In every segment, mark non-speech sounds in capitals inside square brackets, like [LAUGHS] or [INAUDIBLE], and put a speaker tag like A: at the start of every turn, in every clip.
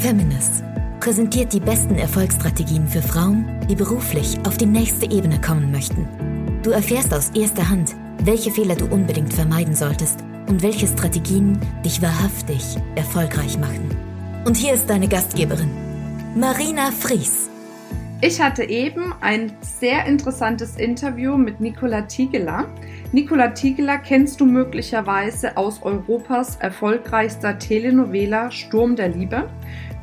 A: Feminist präsentiert die besten Erfolgsstrategien für Frauen, die beruflich auf die nächste Ebene kommen möchten. Du erfährst aus erster Hand, welche Fehler du unbedingt vermeiden solltest und welche Strategien dich wahrhaftig erfolgreich machen. Und hier ist deine Gastgeberin, Marina Fries.
B: Ich hatte eben ein sehr interessantes Interview mit Nicola Tiegeler. Nicola Tiegeler kennst du möglicherweise aus Europas erfolgreichster Telenovela Sturm der Liebe.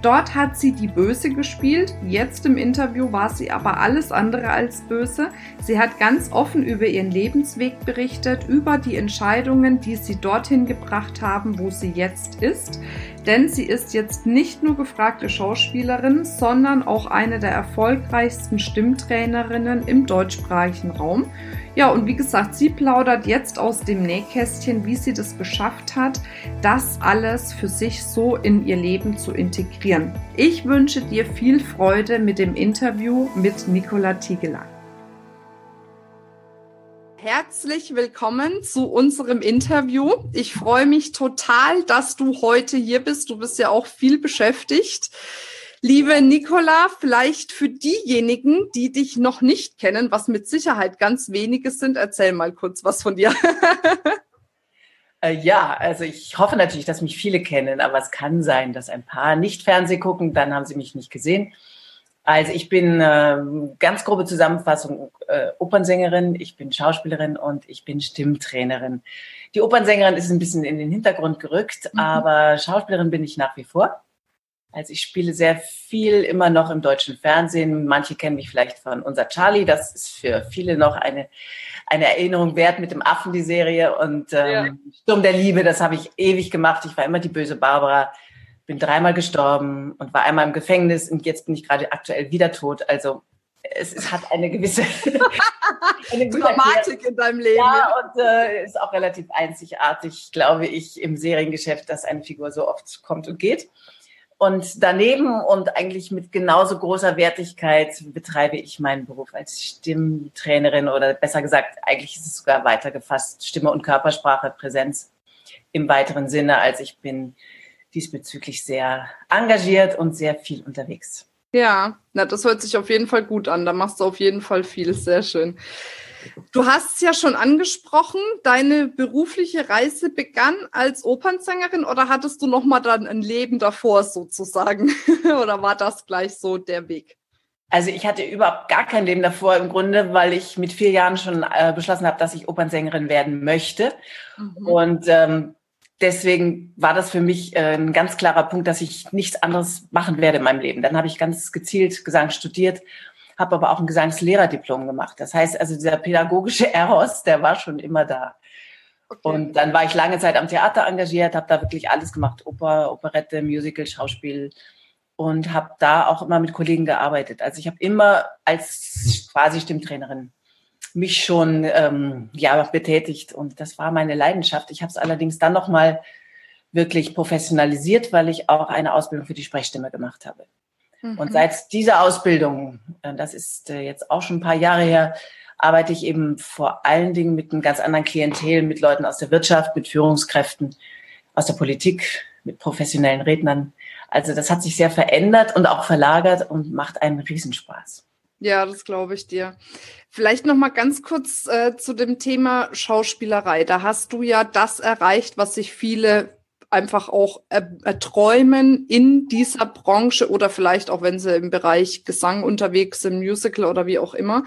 B: Dort hat sie die Böse gespielt. Jetzt im Interview war sie aber alles andere als böse. Sie hat ganz offen über ihren Lebensweg berichtet, über die Entscheidungen, die sie dorthin gebracht haben, wo sie jetzt ist. Denn sie ist jetzt nicht nur gefragte Schauspielerin, sondern auch eine der erfolgreichsten Stimmtrainerinnen im deutschsprachigen Raum. Ja, und wie gesagt, sie plaudert jetzt aus dem Nähkästchen, wie sie das geschafft hat, das alles für sich so in ihr Leben zu integrieren. Ich wünsche dir viel Freude mit dem Interview mit Nicola Tiegeler. Herzlich willkommen zu unserem Interview. Ich freue mich total, dass du heute hier bist. Du bist ja auch viel beschäftigt. Liebe Nicola, vielleicht für diejenigen, die dich noch nicht kennen, was mit Sicherheit ganz wenige sind, erzähl mal kurz was von dir. [LAUGHS]
C: Äh, ja, also ich hoffe natürlich, dass mich viele kennen, aber es kann sein, dass ein paar nicht Fernseh gucken, dann haben sie mich nicht gesehen. Also ich bin äh, ganz grobe Zusammenfassung äh, Opernsängerin, ich bin Schauspielerin und ich bin Stimmtrainerin. Die Opernsängerin ist ein bisschen in den Hintergrund gerückt, mhm. aber Schauspielerin bin ich nach wie vor. Also ich spiele sehr viel immer noch im deutschen Fernsehen. Manche kennen mich vielleicht von Unser Charlie. Das ist für viele noch eine, eine Erinnerung wert mit dem Affen, die Serie. Und ähm, ja. Sturm der Liebe, das habe ich ewig gemacht. Ich war immer die böse Barbara. Bin dreimal gestorben und war einmal im Gefängnis und jetzt bin ich gerade aktuell wieder tot. Also es, es hat eine gewisse [LAUGHS]
B: eine Dramatik in deinem Leben.
C: Ja, und äh, ist auch relativ einzigartig, glaube ich, im Seriengeschäft, dass eine Figur so oft kommt und geht. Und daneben und eigentlich mit genauso großer Wertigkeit betreibe ich meinen Beruf als Stimmtrainerin oder besser gesagt, eigentlich ist es sogar weitergefasst, Stimme und Körpersprache, Präsenz im weiteren Sinne. Also ich bin diesbezüglich sehr engagiert und sehr viel unterwegs.
B: Ja, na, das hört sich auf jeden Fall gut an. Da machst du auf jeden Fall viel. Sehr schön. Du hast es ja schon angesprochen, deine berufliche Reise begann als Opernsängerin oder hattest du noch mal dann ein Leben davor sozusagen [LAUGHS] oder war das gleich so der Weg?
C: Also ich hatte überhaupt gar kein Leben davor im Grunde, weil ich mit vier Jahren schon äh, beschlossen habe, dass ich Opernsängerin werden möchte. Mhm. Und ähm, deswegen war das für mich äh, ein ganz klarer Punkt, dass ich nichts anderes machen werde in meinem Leben. Dann habe ich ganz gezielt Gesang studiert habe aber auch ein Gesangslehrerdiplom gemacht. Das heißt also, dieser pädagogische [LAUGHS] Eros, der war schon immer da. Okay. Und dann war ich lange Zeit am Theater engagiert, habe da wirklich alles gemacht, Oper, Operette, Musical, Schauspiel und habe da auch immer mit Kollegen gearbeitet. Also ich habe immer als quasi Stimmtrainerin mich schon ähm, ja betätigt und das war meine Leidenschaft. Ich habe es allerdings dann noch mal wirklich professionalisiert, weil ich auch eine Ausbildung für die Sprechstimme gemacht habe. Mhm. Und seit dieser Ausbildung, äh, das ist äh, jetzt auch schon ein paar Jahre her, arbeite ich eben vor allen Dingen mit einem ganz anderen Klientel, mit Leuten aus der Wirtschaft, mit Führungskräften, aus der Politik, mit professionellen Rednern. Also das hat sich sehr verändert und auch verlagert und macht einen Riesenspaß.
B: Ja, das glaube ich dir. Vielleicht noch mal ganz kurz äh, zu dem Thema Schauspielerei. Da hast du ja das erreicht, was sich viele einfach auch erträumen in dieser Branche oder vielleicht auch, wenn sie im Bereich Gesang unterwegs sind, Musical oder wie auch immer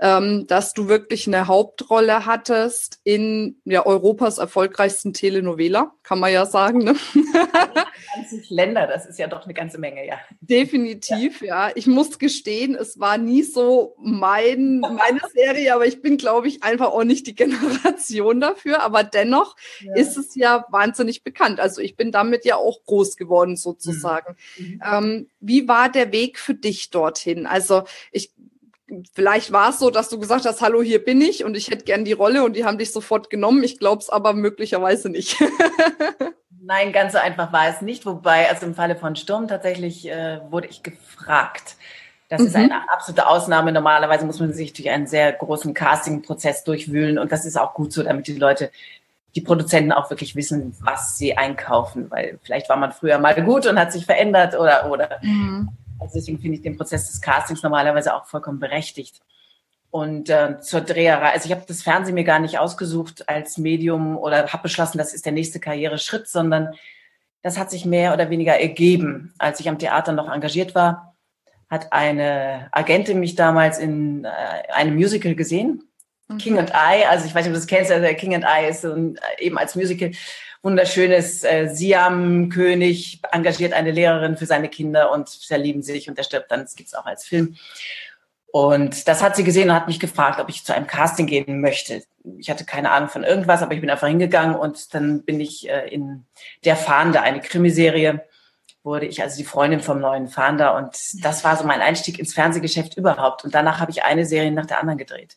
B: ähm, dass du wirklich eine Hauptrolle hattest in ja, Europas erfolgreichsten Telenovela, kann man ja sagen. Ne? [LAUGHS]
C: 20 Länder, das ist ja doch eine ganze Menge, ja.
B: Definitiv, ja. ja. Ich muss gestehen, es war nie so mein, meine [LAUGHS] Serie, aber ich bin, glaube ich, einfach auch nicht die Generation dafür. Aber dennoch ja. ist es ja wahnsinnig bekannt. Also ich bin damit ja auch groß geworden, sozusagen. Mhm. Ähm, wie war der Weg für dich dorthin? Also ich vielleicht war es so, dass du gesagt hast, hallo, hier bin ich und ich hätte gern die Rolle und die haben dich sofort genommen. Ich glaube es aber möglicherweise nicht. [LAUGHS]
C: Nein, ganz so einfach war es nicht. Wobei, also im Falle von Sturm tatsächlich äh, wurde ich gefragt. Das mhm. ist eine absolute Ausnahme. Normalerweise muss man sich durch einen sehr großen Casting-Prozess durchwühlen und das ist auch gut so, damit die Leute die Produzenten auch wirklich wissen, was sie einkaufen, weil vielleicht war man früher mal gut und hat sich verändert oder oder. Mhm. Also deswegen finde ich den Prozess des Castings normalerweise auch vollkommen berechtigt. Und äh, zur Dreherei, also ich habe das Fernsehen mir gar nicht ausgesucht als Medium oder habe beschlossen, das ist der nächste Karriereschritt, sondern das hat sich mehr oder weniger ergeben. Als ich am Theater noch engagiert war, hat eine Agentin mich damals in äh, einem Musical gesehen, mhm. King and I. Also ich weiß nicht, ob du das kennst, also King and I ist so ein, äh, eben als Musical wunderschönes äh, Siam-König engagiert eine Lehrerin für seine Kinder und verlieben sich und der stirbt dann. Das gibt's auch als Film. Und das hat sie gesehen und hat mich gefragt, ob ich zu einem Casting gehen möchte. Ich hatte keine Ahnung von irgendwas, aber ich bin einfach hingegangen und dann bin ich äh, in Der Fahnder, eine Krimiserie, wurde ich also die Freundin vom neuen Fahnder und das war so mein Einstieg ins Fernsehgeschäft überhaupt. Und danach habe ich eine Serie nach der anderen gedreht.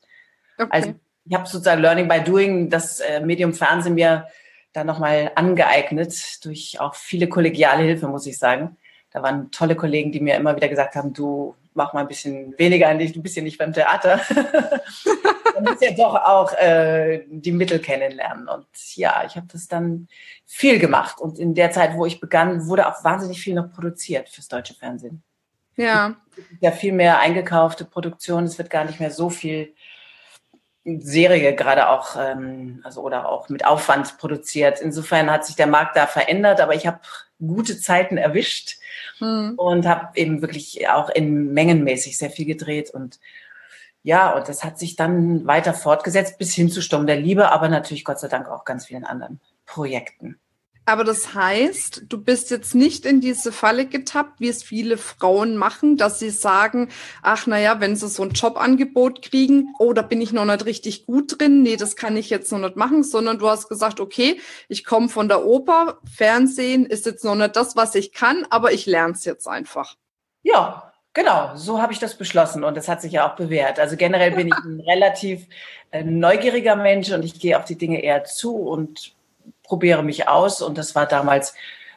C: Okay. Also ich habe sozusagen Learning by Doing, das äh, Medium Fernsehen mir da nochmal angeeignet durch auch viele kollegiale Hilfe, muss ich sagen. Da waren tolle Kollegen, die mir immer wieder gesagt haben, du mach mal ein bisschen weniger, du bist ja nicht beim Theater. [LAUGHS] Man muss ja doch auch äh, die Mittel kennenlernen. Und ja, ich habe das dann viel gemacht. Und in der Zeit, wo ich begann, wurde auch wahnsinnig viel noch produziert fürs deutsche Fernsehen.
B: Ja.
C: Ja, viel mehr eingekaufte Produktion. Es wird gar nicht mehr so viel Serie gerade auch, ähm, also oder auch mit Aufwand produziert. Insofern hat sich der Markt da verändert, aber ich habe gute Zeiten erwischt hm. und habe eben wirklich auch in mengenmäßig sehr viel gedreht und ja, und das hat sich dann weiter fortgesetzt bis hin zu Sturm der Liebe, aber natürlich Gott sei Dank auch ganz vielen anderen Projekten.
B: Aber das heißt, du bist jetzt nicht in diese Falle getappt, wie es viele Frauen machen, dass sie sagen, ach naja, wenn sie so ein Jobangebot kriegen, oh, da bin ich noch nicht richtig gut drin, nee, das kann ich jetzt noch nicht machen, sondern du hast gesagt, okay, ich komme von der Oper, Fernsehen ist jetzt noch nicht das, was ich kann, aber ich lerne es jetzt einfach.
C: Ja, Genau, so habe ich das beschlossen und das hat sich ja auch bewährt. Also generell bin ich ein [LAUGHS] relativ äh, neugieriger Mensch und ich gehe auf die Dinge eher zu und probiere mich aus. Und das war damals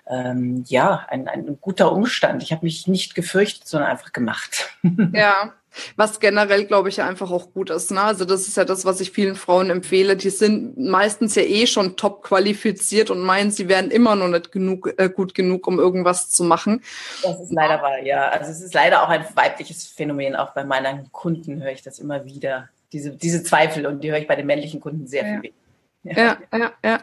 C: ähm, ja ein, ein guter Umstand. Ich habe mich nicht gefürchtet, sondern einfach gemacht. [LAUGHS]
B: Ja. Was generell, glaube ich, einfach auch gut ist. Ne? Also das ist ja das, was ich vielen Frauen empfehle. Die sind meistens ja eh schon top qualifiziert und meinen, sie wären immer noch nicht genug, äh, gut genug, um irgendwas zu machen.
C: Das ist leider wahr, ja. Also es ist leider auch ein weibliches Phänomen. Auch bei meinen Kunden höre ich das immer wieder. Diese, diese Zweifel und die höre ich bei den männlichen Kunden sehr ja. viel
B: ja, ja, ja.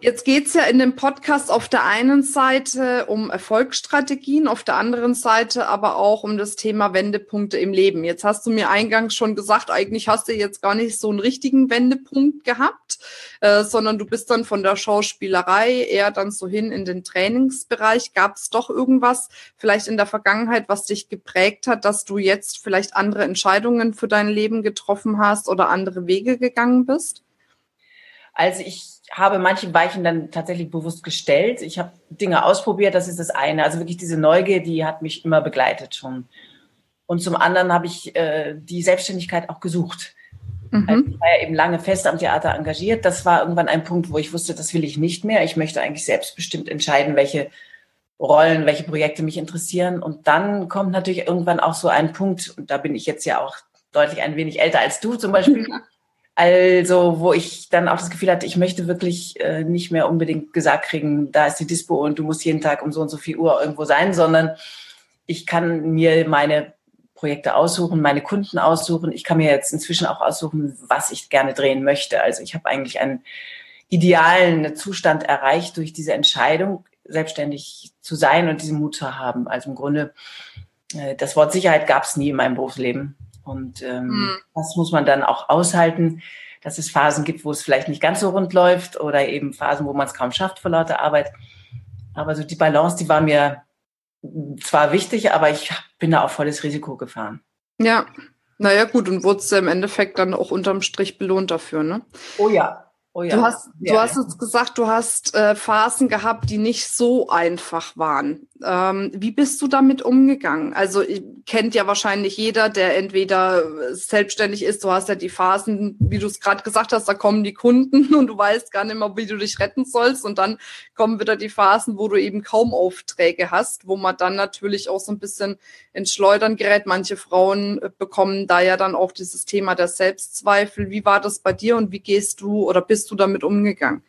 B: Jetzt geht's ja in dem Podcast auf der einen Seite um Erfolgsstrategien, auf der anderen Seite aber auch um das Thema Wendepunkte im Leben. Jetzt hast du mir eingangs schon gesagt, eigentlich hast du jetzt gar nicht so einen richtigen Wendepunkt gehabt, äh, sondern du bist dann von der Schauspielerei eher dann so hin in den Trainingsbereich. Gab's doch irgendwas vielleicht in der Vergangenheit, was dich geprägt hat, dass du jetzt vielleicht andere Entscheidungen für dein Leben getroffen hast oder andere Wege gegangen bist?
C: Also ich habe manche Weichen dann tatsächlich bewusst gestellt. Ich habe Dinge ausprobiert, das ist das eine. Also wirklich diese Neugier, die hat mich immer begleitet schon. Und zum anderen habe ich äh, die Selbstständigkeit auch gesucht. Mhm. Also ich war ja eben lange fest am Theater engagiert. Das war irgendwann ein Punkt, wo ich wusste, das will ich nicht mehr. Ich möchte eigentlich selbstbestimmt entscheiden, welche Rollen, welche Projekte mich interessieren. Und dann kommt natürlich irgendwann auch so ein Punkt, und da bin ich jetzt ja auch deutlich ein wenig älter als du zum Beispiel, [LAUGHS] Also, wo ich dann auch das Gefühl hatte, ich möchte wirklich äh, nicht mehr unbedingt gesagt kriegen, da ist die Dispo und du musst jeden Tag um so und so viel Uhr irgendwo sein, sondern ich kann mir meine Projekte aussuchen, meine Kunden aussuchen. Ich kann mir jetzt inzwischen auch aussuchen, was ich gerne drehen möchte. Also ich habe eigentlich einen idealen Zustand erreicht durch diese Entscheidung, selbstständig zu sein und diesen Mut zu haben. Also im Grunde, äh, das Wort Sicherheit gab es nie in meinem Berufsleben. Und ähm, mhm. das muss man dann auch aushalten, dass es Phasen gibt, wo es vielleicht nicht ganz so rund läuft oder eben Phasen, wo man es kaum schafft vor lauter Arbeit. Aber so die Balance, die war mir zwar wichtig, aber ich bin da auf volles Risiko gefahren.
B: Ja, naja, gut, und wurdest du im Endeffekt dann auch unterm Strich belohnt dafür, ne?
C: Oh ja. Oh ja.
B: Du hast, ja, du hast jetzt gesagt, du hast äh, Phasen gehabt, die nicht so einfach waren. Ähm, wie bist du damit umgegangen? Also kennt ja wahrscheinlich jeder, der entweder selbstständig ist. Du hast ja die Phasen, wie du es gerade gesagt hast, da kommen die Kunden [LAUGHS] und du weißt gar nicht mehr, wie du dich retten sollst. Und dann kommen wieder die Phasen, wo du eben kaum Aufträge hast, wo man dann natürlich auch so ein bisschen ins Schleudern gerät. Manche Frauen bekommen da ja dann auch dieses Thema der Selbstzweifel. Wie war das bei dir und wie gehst du oder bist du damit umgegangen?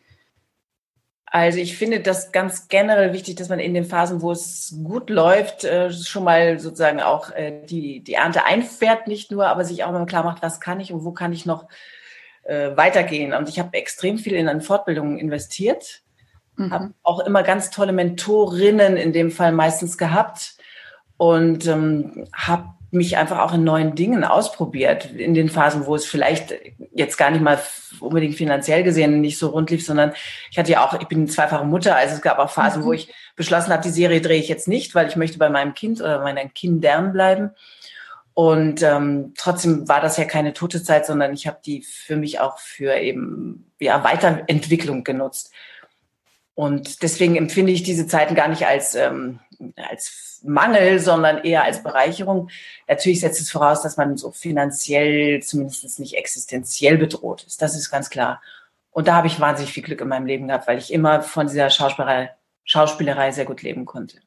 C: Also ich finde das ganz generell wichtig, dass man in den Phasen, wo es gut läuft, äh, schon mal sozusagen auch äh, die, die Ernte einfährt, nicht nur, aber sich auch mal klar macht, was kann ich und wo kann ich noch äh, weitergehen. Und ich habe extrem viel in eine Fortbildung investiert, mhm. habe auch immer ganz tolle Mentorinnen in dem Fall meistens gehabt und ähm, habe mich einfach auch in neuen Dingen ausprobiert, in den Phasen, wo es vielleicht jetzt gar nicht mal unbedingt finanziell gesehen nicht so rund lief, sondern ich hatte ja auch, ich bin zweifache Mutter, also es gab auch Phasen, mhm. wo ich beschlossen habe, die Serie drehe ich jetzt nicht, weil ich möchte bei meinem Kind oder meinen Kindern bleiben. Und ähm, trotzdem war das ja keine tote Zeit, sondern ich habe die für mich auch für eben ja Weiterentwicklung genutzt. Und deswegen empfinde ich diese Zeiten gar nicht als ähm, als Mangel, sondern eher als Bereicherung. Natürlich setzt es voraus, dass man so finanziell, zumindest nicht existenziell bedroht ist. Das ist ganz klar. Und da habe ich wahnsinnig viel Glück in meinem Leben gehabt, weil ich immer von dieser Schauspielerei, Schauspielerei sehr gut leben konnte.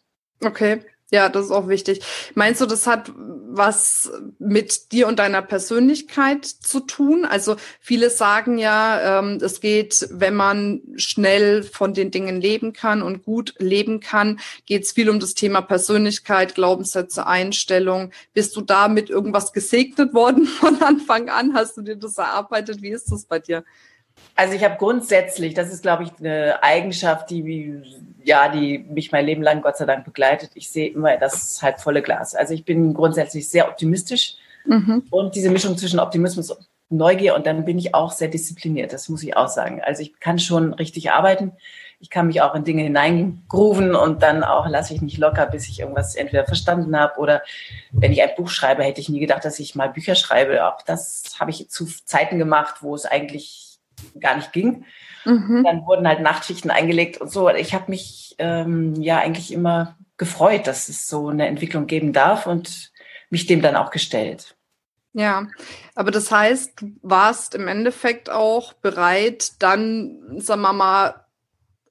B: Okay. Ja, das ist auch wichtig. Meinst du, das hat was mit dir und deiner Persönlichkeit zu tun? Also viele sagen ja, ähm, es geht, wenn man schnell von den Dingen leben kann und gut leben kann, geht es viel um das Thema Persönlichkeit, Glaubenssätze, Einstellung. Bist du da mit irgendwas gesegnet worden [LAUGHS] von Anfang an? Hast du dir das erarbeitet? Wie ist das bei dir?
C: Also ich habe grundsätzlich, das ist glaube ich eine Eigenschaft, die ja, die mich mein Leben lang Gott sei Dank begleitet. Ich sehe immer das halb volle Glas. Also ich bin grundsätzlich sehr optimistisch mhm. und diese Mischung zwischen Optimismus und Neugier und dann bin ich auch sehr diszipliniert. Das muss ich auch sagen. Also ich kann schon richtig arbeiten. Ich kann mich auch in Dinge hineingrooven und dann auch lasse ich nicht locker, bis ich irgendwas entweder verstanden habe oder wenn ich ein Buch schreibe, hätte ich nie gedacht, dass ich mal Bücher schreibe. Auch das habe ich zu Zeiten gemacht, wo es eigentlich gar nicht ging. Mhm. Dann wurden halt Nachtschichten eingelegt und so. Ich habe mich ähm, ja eigentlich immer gefreut, dass es so eine Entwicklung geben darf und mich dem dann auch gestellt.
B: Ja, aber das heißt, du warst im Endeffekt auch bereit, dann, sagen wir mal,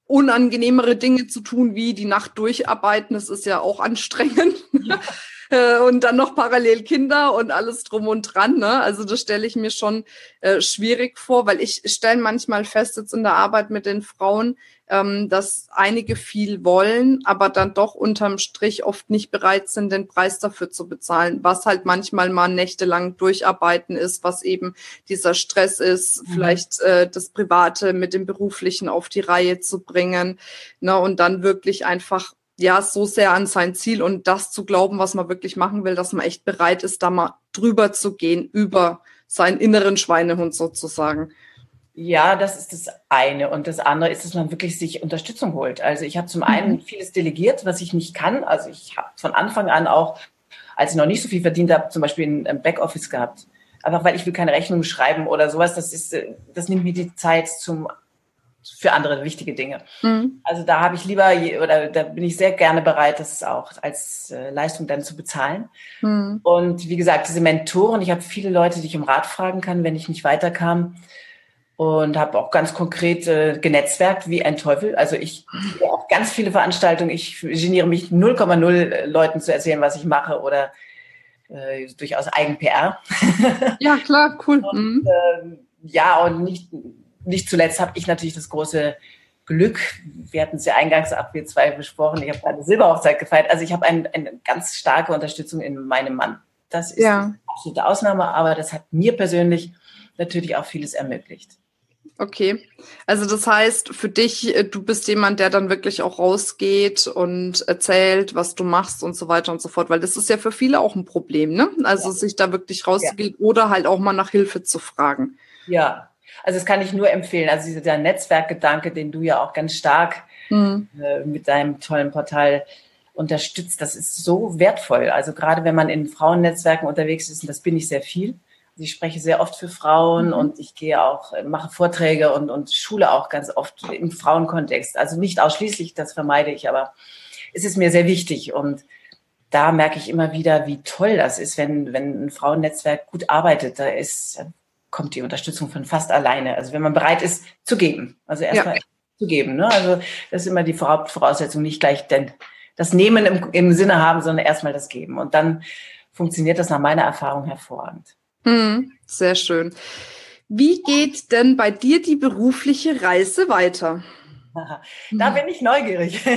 B: unangenehmere Dinge zu tun, wie die Nacht durcharbeiten. Das ist ja auch anstrengend. Ja. [LAUGHS] Äh, und dann noch parallel Kinder und alles drum und dran. Ne? Also das stelle ich mir schon äh, schwierig vor, weil ich stelle manchmal fest jetzt in der Arbeit mit den Frauen, ähm, dass einige viel wollen, aber dann doch unterm Strich oft nicht bereit sind, den Preis dafür zu bezahlen, was halt manchmal mal nächtelang durcharbeiten ist, was eben dieser Stress ist, mhm. vielleicht äh, das Private mit dem Beruflichen auf die Reihe zu bringen ne, und dann wirklich einfach ja so sehr an sein Ziel und das zu glauben, was man wirklich machen will, dass man echt bereit ist, da mal drüber zu gehen, über seinen inneren Schweinehund sozusagen.
C: Ja, das ist das eine. Und das andere ist, dass man wirklich sich Unterstützung holt. Also ich habe zum einen mhm. vieles delegiert, was ich nicht kann. Also ich habe von Anfang an auch, als ich noch nicht so viel verdient habe, zum Beispiel ein Backoffice gehabt. Einfach weil ich will keine Rechnung schreiben oder sowas. Das ist, das nimmt mir die Zeit zum für andere wichtige Dinge. Mhm. Also da habe ich lieber oder da bin ich sehr gerne bereit, das auch als äh, Leistung dann zu bezahlen. Mhm. Und wie gesagt, diese Mentoren, ich habe viele Leute, die ich um Rat fragen kann, wenn ich nicht weiterkam und habe auch ganz konkret äh, genetzwerkt wie ein Teufel. Also ich habe auch ganz viele Veranstaltungen. Ich geniere mich 0,0 äh, Leuten zu erzählen, was ich mache oder äh, durchaus Eigen-PR.
B: Ja, klar, cool. [LAUGHS] und,
C: äh, ja, und nicht nicht zuletzt habe ich natürlich das große Glück, wir hatten es ja eingangs ab, wir zwei besprochen, ich habe eine Silberhochzeit gefeiert, also ich habe ein, eine ganz starke Unterstützung in meinem Mann. Das ist ja. eine absolute Ausnahme, aber das hat mir persönlich natürlich auch vieles ermöglicht.
B: Okay, also das heißt für dich, äh, du bist jemand, der dann wirklich auch rausgeht und erzählt, was du machst und so weiter und so fort, weil das ist ja für viele auch ein Problem, ne? Also ja. sich da wirklich rauszugehen ja. oder halt auch mal nach Hilfe zu fragen.
C: Ja, also das kann ich nur empfehlen. Also dieser Netzwerkgedanke, den du ja auch ganz stark mhm. äh, mit deinem tollen Portal unterstützt, das ist so wertvoll. Also gerade wenn man in Frauennetzwerken unterwegs ist, und das bin ich sehr viel. Also ich spreche sehr oft für Frauen mhm. und ich gehe auch, äh, mache Vorträge und, und schule auch ganz oft im Frauenkontext. Also nicht ausschließlich, das vermeide ich, aber es ist mir sehr wichtig. Und da merke ich immer wieder, wie toll das ist, wenn, wenn ein Frauennetzwerk gut arbeitet. Da ist, kommt die Unterstützung von fast alleine. Also wenn man bereit ist zu geben. Also erstmal ja. zu geben. Ne? Also das ist immer die Hauptvoraussetzung, nicht gleich denn das Nehmen im, im Sinne haben, sondern erstmal das Geben. Und dann funktioniert das nach meiner Erfahrung hervorragend.
B: Hm, sehr schön. Wie geht denn bei dir die berufliche Reise weiter?
C: Da bin ich neugierig. [LAUGHS]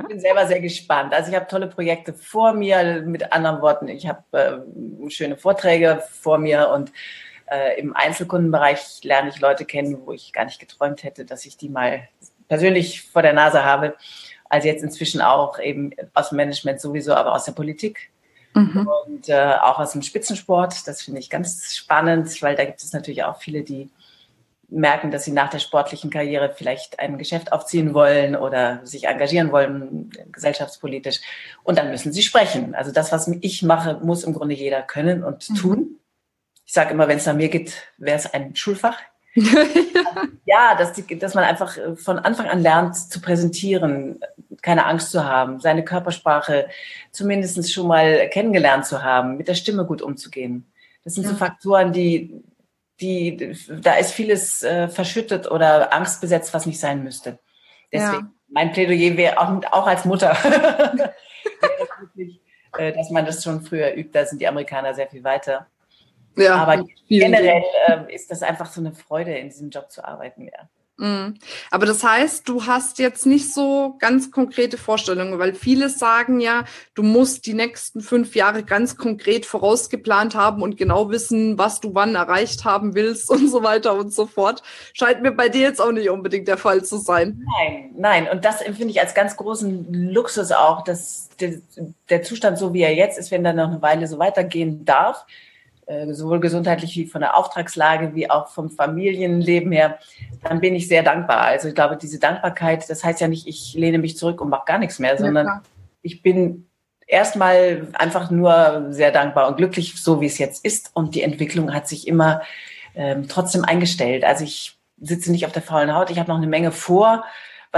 C: Ich bin selber sehr gespannt. Also ich habe tolle Projekte vor mir. Mit anderen Worten, ich habe äh, schöne Vorträge vor mir und äh, im Einzelkundenbereich lerne ich Leute kennen, wo ich gar nicht geträumt hätte, dass ich die mal persönlich vor der Nase habe. Also jetzt inzwischen auch eben aus dem Management sowieso, aber aus der Politik mhm. und äh, auch aus dem Spitzensport. Das finde ich ganz spannend, weil da gibt es natürlich auch viele, die merken, dass sie nach der sportlichen Karriere vielleicht ein Geschäft aufziehen wollen oder sich engagieren wollen, gesellschaftspolitisch. Und dann müssen sie sprechen. Also das, was ich mache, muss im Grunde jeder können und mhm. tun. Ich sage immer, wenn es nach mir geht, wäre es ein Schulfach. [LAUGHS] ja, dass, die, dass man einfach äh, von Anfang an lernt zu präsentieren, keine Angst zu haben, seine Körpersprache zumindest schon mal kennengelernt zu haben, mit der Stimme gut umzugehen. Das sind ja. so Faktoren, die, die, da ist vieles äh, verschüttet oder angstbesetzt, was nicht sein müsste. Deswegen, ja. mein Plädoyer wäre auch, auch als Mutter, [LAUGHS] äh, dass man das schon früher übt. Da sind die Amerikaner sehr viel weiter. Ja, Aber generell äh, ist das einfach so eine Freude, in diesem Job zu arbeiten, ja.
B: Mhm. Aber das heißt, du hast jetzt nicht so ganz konkrete Vorstellungen, weil viele sagen ja, du musst die nächsten fünf Jahre ganz konkret vorausgeplant haben und genau wissen, was du wann erreicht haben willst [LAUGHS] und so weiter und so fort. Scheint mir bei dir jetzt auch nicht unbedingt der Fall zu sein.
C: Nein, nein. Und das empfinde ich als ganz großen Luxus auch, dass der, der Zustand so wie er jetzt ist, wenn er noch eine Weile so weitergehen darf, sowohl gesundheitlich wie von der Auftragslage wie auch vom Familienleben her, dann bin ich sehr dankbar. Also ich glaube, diese Dankbarkeit, das heißt ja nicht, ich lehne mich zurück und mache gar nichts mehr, sondern ja, ich bin erstmal einfach nur sehr dankbar und glücklich, so wie es jetzt ist. Und die Entwicklung hat sich immer ähm, trotzdem eingestellt. Also ich sitze nicht auf der faulen Haut, ich habe noch eine Menge vor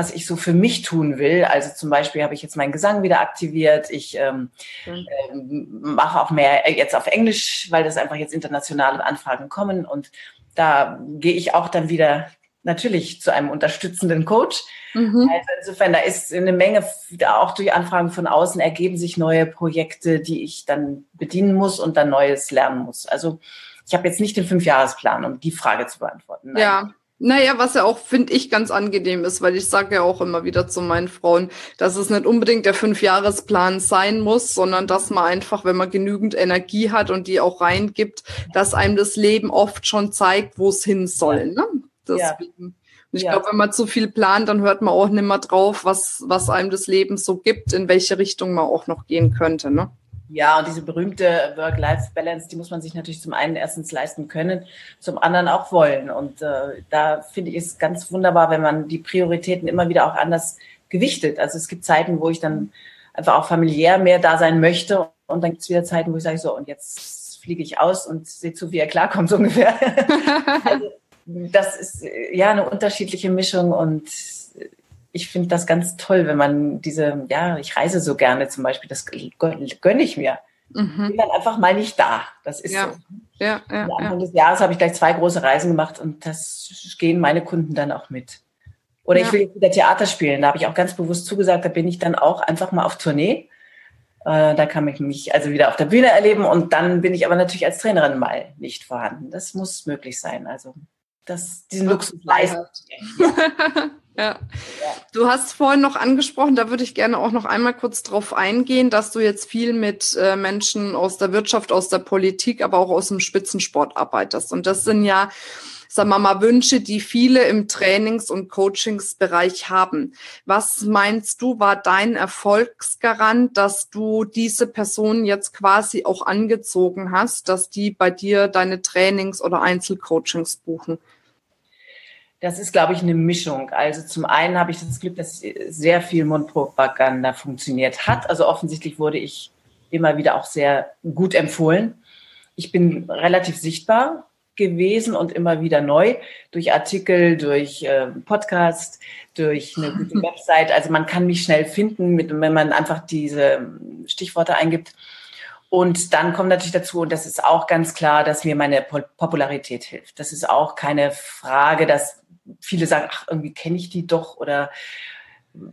C: was ich so für mich tun will. Also zum Beispiel habe ich jetzt meinen Gesang wieder aktiviert. Ich ähm, mhm. ähm, mache auch mehr jetzt auf Englisch, weil das einfach jetzt internationale Anfragen kommen. Und da gehe ich auch dann wieder natürlich zu einem unterstützenden Coach. Mhm. Also insofern, da ist eine Menge, auch durch Anfragen von außen ergeben sich neue Projekte, die ich dann bedienen muss und dann Neues lernen muss. Also ich habe jetzt nicht den Fünfjahresplan, um die Frage zu beantworten.
B: Nein. Ja, naja, was ja auch, finde ich, ganz angenehm ist, weil ich sage ja auch immer wieder zu meinen Frauen, dass es nicht unbedingt der Fünfjahresplan sein muss, sondern dass man einfach, wenn man genügend Energie hat und die auch reingibt, dass einem das Leben oft schon zeigt, wo es hin soll. Ne? Deswegen. Ja. Und ich ja. glaube, wenn man zu viel plant, dann hört man auch nicht mehr drauf, was, was einem das Leben so gibt, in welche Richtung man auch noch gehen könnte. Ne?
C: Ja, und diese berühmte Work-Life-Balance, die muss man sich natürlich zum einen erstens leisten können, zum anderen auch wollen. Und äh, da finde ich es ganz wunderbar, wenn man die Prioritäten immer wieder auch anders gewichtet. Also es gibt Zeiten, wo ich dann einfach auch familiär mehr da sein möchte. Und dann gibt es wieder Zeiten, wo ich sage, so, und jetzt fliege ich aus und sehe zu, wie er klarkommt, so ungefähr. [LAUGHS] also, das ist ja eine unterschiedliche Mischung und ich finde das ganz toll, wenn man diese, ja, ich reise so gerne zum Beispiel, das gönne ich mir. Mhm. Bin dann einfach mal nicht da. Das ist
B: ja.
C: so.
B: Ja, ja,
C: Am Anfang ja. des Jahres habe ich gleich zwei große Reisen gemacht und das gehen meine Kunden dann auch mit. Oder ja. ich will jetzt wieder Theater spielen. Da habe ich auch ganz bewusst zugesagt, da bin ich dann auch einfach mal auf Tournee. Äh, da kann ich mich also wieder auf der Bühne erleben und dann bin ich aber natürlich als Trainerin mal nicht vorhanden. Das muss möglich sein. Also das, diesen Luxus leisten.
B: Ja. [LAUGHS] Ja. Du hast vorhin noch angesprochen, da würde ich gerne auch noch einmal kurz drauf eingehen, dass du jetzt viel mit äh, Menschen aus der Wirtschaft, aus der Politik, aber auch aus dem Spitzensport arbeitest. Und das sind ja, sagen wir mal, Wünsche, die viele im Trainings- und Coachingsbereich haben. Was meinst du, war dein Erfolgsgarant, dass du diese Personen jetzt quasi auch angezogen hast, dass die bei dir deine Trainings oder Einzelcoachings buchen?
C: Das ist, glaube ich, eine Mischung. Also zum einen habe ich das Glück, dass sehr viel Mundpropaganda funktioniert hat. Also offensichtlich wurde ich immer wieder auch sehr gut empfohlen. Ich bin relativ sichtbar gewesen und immer wieder neu durch Artikel, durch äh, Podcast, durch eine gute [LAUGHS] Website. Also man kann mich schnell finden, mit, wenn man einfach diese Stichworte eingibt. Und dann kommt natürlich dazu, und das ist auch ganz klar, dass mir meine Popularität hilft. Das ist auch keine Frage, dass viele sagen, ach, irgendwie kenne ich die doch oder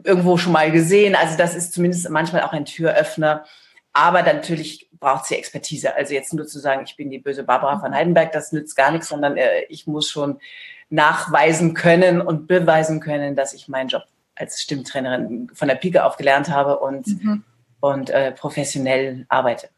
C: irgendwo schon mal gesehen. Also das ist zumindest manchmal auch ein Türöffner. Aber natürlich braucht sie Expertise. Also jetzt nur zu sagen, ich bin die böse Barbara von Heidenberg, das nützt gar nichts, sondern äh, ich muss schon nachweisen können und beweisen können, dass ich meinen Job als Stimmtrainerin von der Pike auf gelernt habe und, mhm. und äh, professionell arbeite.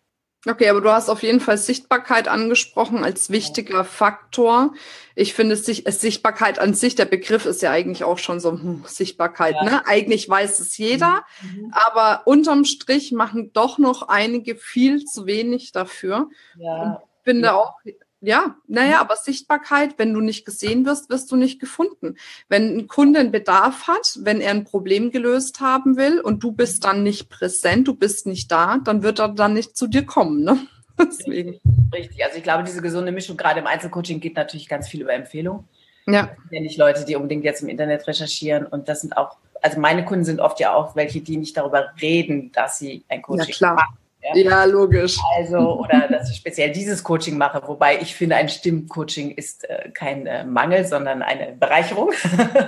B: Okay, aber du hast auf jeden Fall Sichtbarkeit angesprochen als wichtiger Faktor. Ich finde Sichtbarkeit an sich, der Begriff ist ja eigentlich auch schon so hm, Sichtbarkeit. Ja. Ne? Eigentlich weiß es jeder, mhm. aber unterm Strich machen doch noch einige viel zu wenig dafür. Ja. Und finde ja. auch, ja, naja, mhm. aber Sichtbarkeit, wenn du nicht gesehen wirst, wirst du nicht gefunden. Wenn ein Kunde einen Bedarf hat, wenn er ein Problem gelöst haben will und du bist dann nicht präsent, du bist nicht da, dann wird er dann nicht zu dir kommen. Ne? [LAUGHS]
C: Deswegen. Richtig, also ich glaube, diese gesunde Mischung gerade im Einzelcoaching geht natürlich ganz viel über Empfehlung. Ja. Das sind ja nicht Leute, die unbedingt jetzt im Internet recherchieren und das sind auch, also meine Kunden sind oft ja auch welche, die nicht darüber reden, dass sie ein Coaching ja, klar. machen
B: ja? ja, logisch.
C: Also, oder dass ich speziell dieses Coaching mache, wobei ich finde, ein Stimmcoaching ist äh, kein äh, Mangel, sondern eine Bereicherung.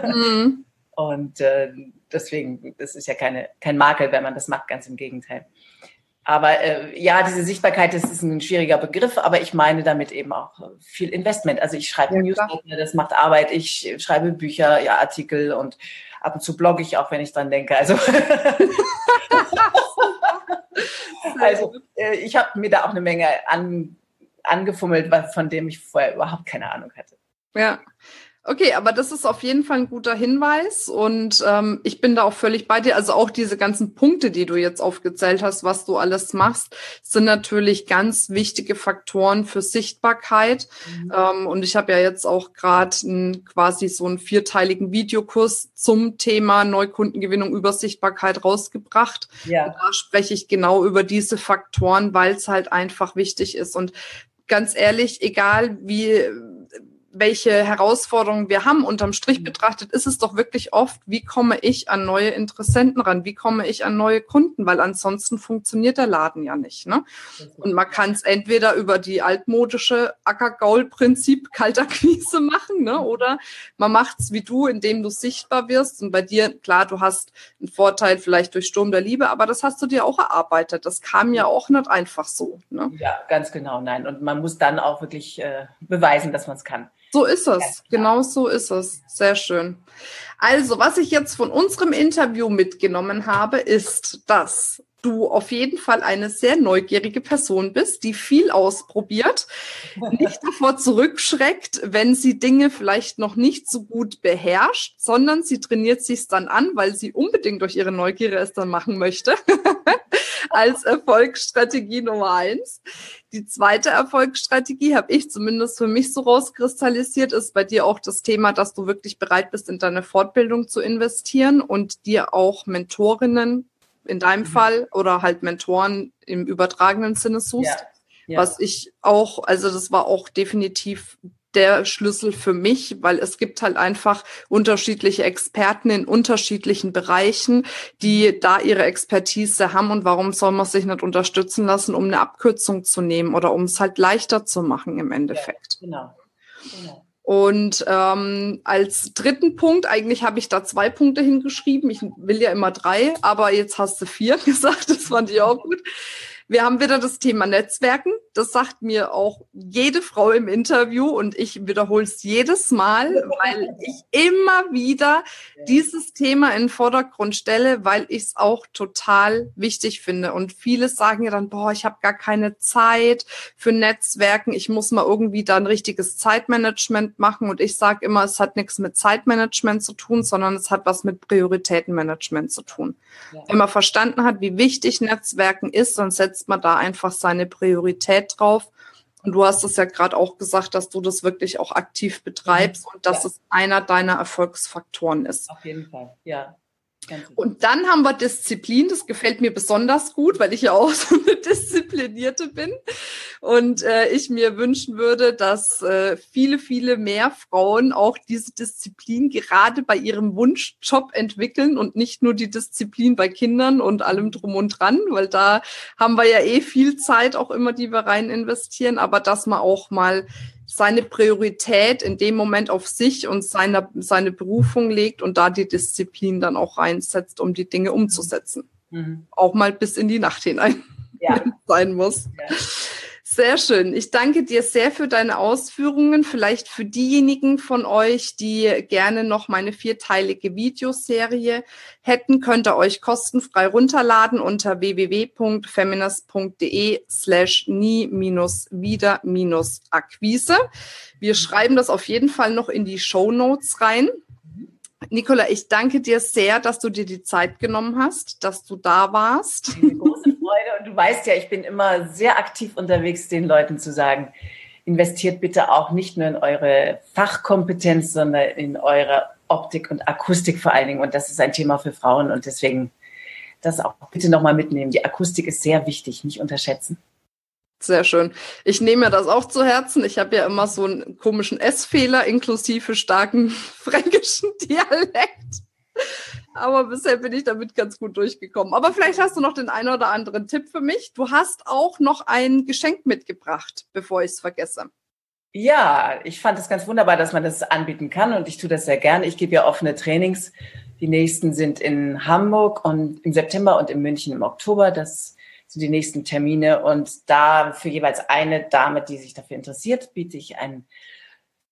C: Mhm. [LAUGHS] Und äh, deswegen, das ist ja keine, kein Makel, wenn man das macht, ganz im Gegenteil. Aber äh, ja, diese Sichtbarkeit, das ist ein schwieriger Begriff, aber ich meine damit eben auch viel Investment. Also ich schreibe ja, Newsletter, das macht Arbeit, ich schreibe Bücher, ja, Artikel und ab und zu blogge ich auch, wenn ich dran denke. Also [LAUGHS] [LAUGHS] Also äh, ich habe mir da auch eine Menge an, angefummelt, von dem ich vorher überhaupt keine Ahnung hatte.
B: Ja, Okay, aber das ist auf jeden Fall ein guter Hinweis und ähm, ich bin da auch völlig bei dir. Also auch diese ganzen Punkte, die du jetzt aufgezählt hast, was du alles machst, sind natürlich ganz wichtige Faktoren für Sichtbarkeit. Mhm. Ähm, und ich habe ja jetzt auch gerade quasi so einen vierteiligen Videokurs zum Thema Neukundengewinnung über Sichtbarkeit rausgebracht. Ja. Und da spreche ich genau über diese Faktoren, weil es halt einfach wichtig ist. Und ganz ehrlich, egal wie welche Herausforderungen wir haben. Unterm Strich mhm. betrachtet ist es doch wirklich oft, wie komme ich an neue Interessenten ran? Wie komme ich an neue Kunden? Weil ansonsten funktioniert der Laden ja nicht. Ne? Und man kann es entweder über die altmodische Ackergaul-Prinzip [LAUGHS] Kaltakquise machen, ne? oder man macht es wie du, indem du sichtbar wirst. Und bei dir, klar, du hast einen Vorteil vielleicht durch Sturm der Liebe, aber das hast du dir auch erarbeitet. Das kam ja auch nicht einfach so. Ne?
C: Ja, ganz genau, nein. Und man muss dann auch wirklich äh, beweisen, dass man es kann.
B: So ist es. Genau so ist es. Sehr schön. Also, was ich jetzt von unserem Interview mitgenommen habe, ist, dass du auf jeden Fall eine sehr neugierige Person bist, die viel ausprobiert, [LAUGHS] nicht davor zurückschreckt, wenn sie Dinge vielleicht noch nicht so gut beherrscht, sondern sie trainiert sich dann an, weil sie unbedingt durch ihre Neugierde es dann machen möchte. [LAUGHS] als Erfolgsstrategie Nummer eins. Die zweite Erfolgsstrategie habe ich zumindest für mich so rauskristallisiert, ist bei dir auch das Thema, dass du wirklich bereit bist, in deine Fortbildung zu investieren und dir auch Mentorinnen in deinem mhm. Fall oder halt Mentoren im übertragenen Sinne suchst. Ja. Ja. Was ich auch, also das war auch definitiv der Schlüssel für mich, weil es gibt halt einfach unterschiedliche Experten in unterschiedlichen Bereichen, die da ihre Expertise haben und warum soll man sich nicht unterstützen lassen, um eine Abkürzung zu nehmen oder um es halt leichter zu machen im Endeffekt. Ja, genau. genau. Und ähm, als dritten Punkt, eigentlich habe ich da zwei Punkte hingeschrieben. Ich will ja immer drei, aber jetzt hast du vier [LAUGHS] gesagt. Das fand ich auch gut. Wir haben wieder das Thema Netzwerken. Das sagt mir auch jede Frau im Interview und ich wiederhole es jedes Mal, weil ich immer wieder dieses Thema in den Vordergrund stelle, weil ich es auch total wichtig finde. Und viele sagen ja dann, boah, ich habe gar keine Zeit für Netzwerken. Ich muss mal irgendwie da ein richtiges Zeitmanagement machen. Und ich sage immer, es hat nichts mit Zeitmanagement zu tun, sondern es hat was mit Prioritätenmanagement zu tun. Wenn man verstanden hat, wie wichtig Netzwerken ist, dann setzt setzt man da einfach seine Priorität drauf. Und du hast es ja gerade auch gesagt, dass du das wirklich auch aktiv betreibst und dass ja. es einer deiner Erfolgsfaktoren ist.
C: Auf jeden Fall, ja.
B: Und dann haben wir Disziplin, das gefällt mir besonders gut, weil ich ja auch [LAUGHS] so eine Disziplinierte bin. Und äh, ich mir wünschen würde, dass äh, viele, viele mehr Frauen auch diese Disziplin gerade bei ihrem Wunschjob entwickeln und nicht nur die Disziplin bei Kindern und allem drum und dran, weil da haben wir ja eh viel Zeit auch immer, die wir rein investieren, aber dass man auch mal seine Priorität in dem Moment auf sich und seine, seine Berufung legt und da die Disziplin dann auch reinsetzt, um die Dinge umzusetzen. Mhm. Auch mal bis in die Nacht hinein ja. [LAUGHS] sein muss. Ja. Sehr schön. Ich danke dir sehr für deine Ausführungen. Vielleicht für diejenigen von euch, die gerne noch meine vierteilige Videoserie hätten, könnt ihr euch kostenfrei runterladen unter www.feminist.de slash nie-wieder-akquise. Wir schreiben das auf jeden Fall noch in die Show Notes rein. Nicola, ich danke dir sehr, dass du dir die Zeit genommen hast, dass du da warst.
C: Eine große Freude. Und du weißt ja, ich bin immer sehr aktiv unterwegs, den Leuten zu sagen, investiert bitte auch nicht nur in eure Fachkompetenz, sondern in eure Optik und Akustik vor allen Dingen. Und das ist ein Thema für Frauen. Und deswegen das auch bitte nochmal mitnehmen. Die Akustik ist sehr wichtig, nicht unterschätzen.
B: Sehr schön. Ich nehme mir das auch zu Herzen. Ich habe ja immer so einen komischen S-Fehler inklusive starken [LAUGHS] fränkischen Dialekt. Aber bisher bin ich damit ganz gut durchgekommen. Aber vielleicht hast du noch den einen oder anderen Tipp für mich. Du hast auch noch ein Geschenk mitgebracht, bevor ich es vergesse.
C: Ja, ich fand es ganz wunderbar, dass man das anbieten kann und ich tue das sehr gerne. Ich gebe ja offene Trainings. Die nächsten sind in Hamburg und im September und in München im Oktober. Das sind die nächsten Termine. Und da für jeweils eine Dame, die sich dafür interessiert, biete ich einen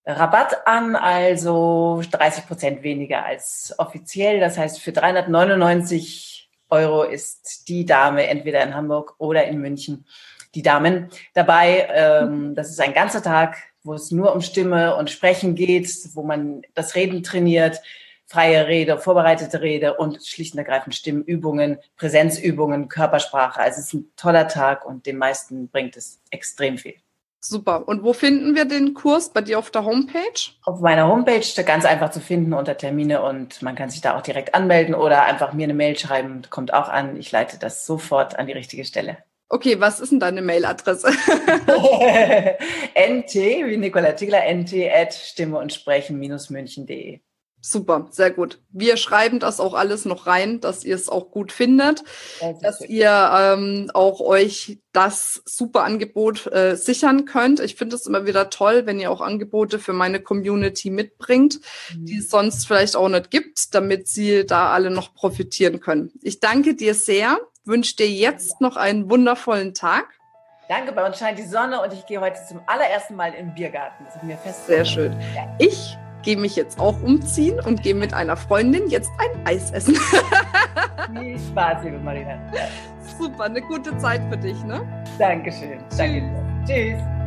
C: Rabatt an, also 30 Prozent weniger als offiziell. Das heißt, für 399 Euro ist die Dame entweder in Hamburg oder in München die Damen dabei. Ähm, das ist ein ganzer Tag, wo es nur um Stimme und Sprechen geht, wo man das Reden trainiert, freie Rede, vorbereitete Rede und schlicht und ergreifend Stimmübungen, Präsenzübungen, Körpersprache. Also es ist ein toller Tag und den meisten bringt es extrem viel.
B: Super. Und wo finden wir den Kurs? Bei dir auf der Homepage?
C: Auf meiner Homepage, ganz einfach zu finden unter Termine und man kann sich da auch direkt anmelden oder einfach mir eine Mail schreiben, kommt auch an. Ich leite das sofort an die richtige Stelle.
B: Okay, was ist denn deine Mailadresse? [LAUGHS]
C: nt, wie Nicola Tigler, nt at stimme und sprechen-münchen.de.
B: Super, sehr gut. Wir schreiben das auch alles noch rein, dass ihr es auch gut findet, ja, dass ihr ähm, auch euch das super Angebot äh, sichern könnt. Ich finde es immer wieder toll, wenn ihr auch Angebote für meine Community mitbringt, mhm. die es sonst vielleicht auch nicht gibt, damit sie da alle noch profitieren können. Ich danke dir sehr, wünsche dir jetzt noch einen wundervollen Tag.
C: Danke, bei uns scheint die Sonne und ich gehe heute zum allerersten Mal in den Biergarten. Das ist mir fest.
B: Sehr schön. Ich gehe mich jetzt auch umziehen und gehe mit einer Freundin jetzt ein Eis essen. [LAUGHS]
C: Viel Spaß, liebe Marina.
B: Super, eine gute Zeit für dich, ne?
C: Dankeschön. Danke. Tschüss.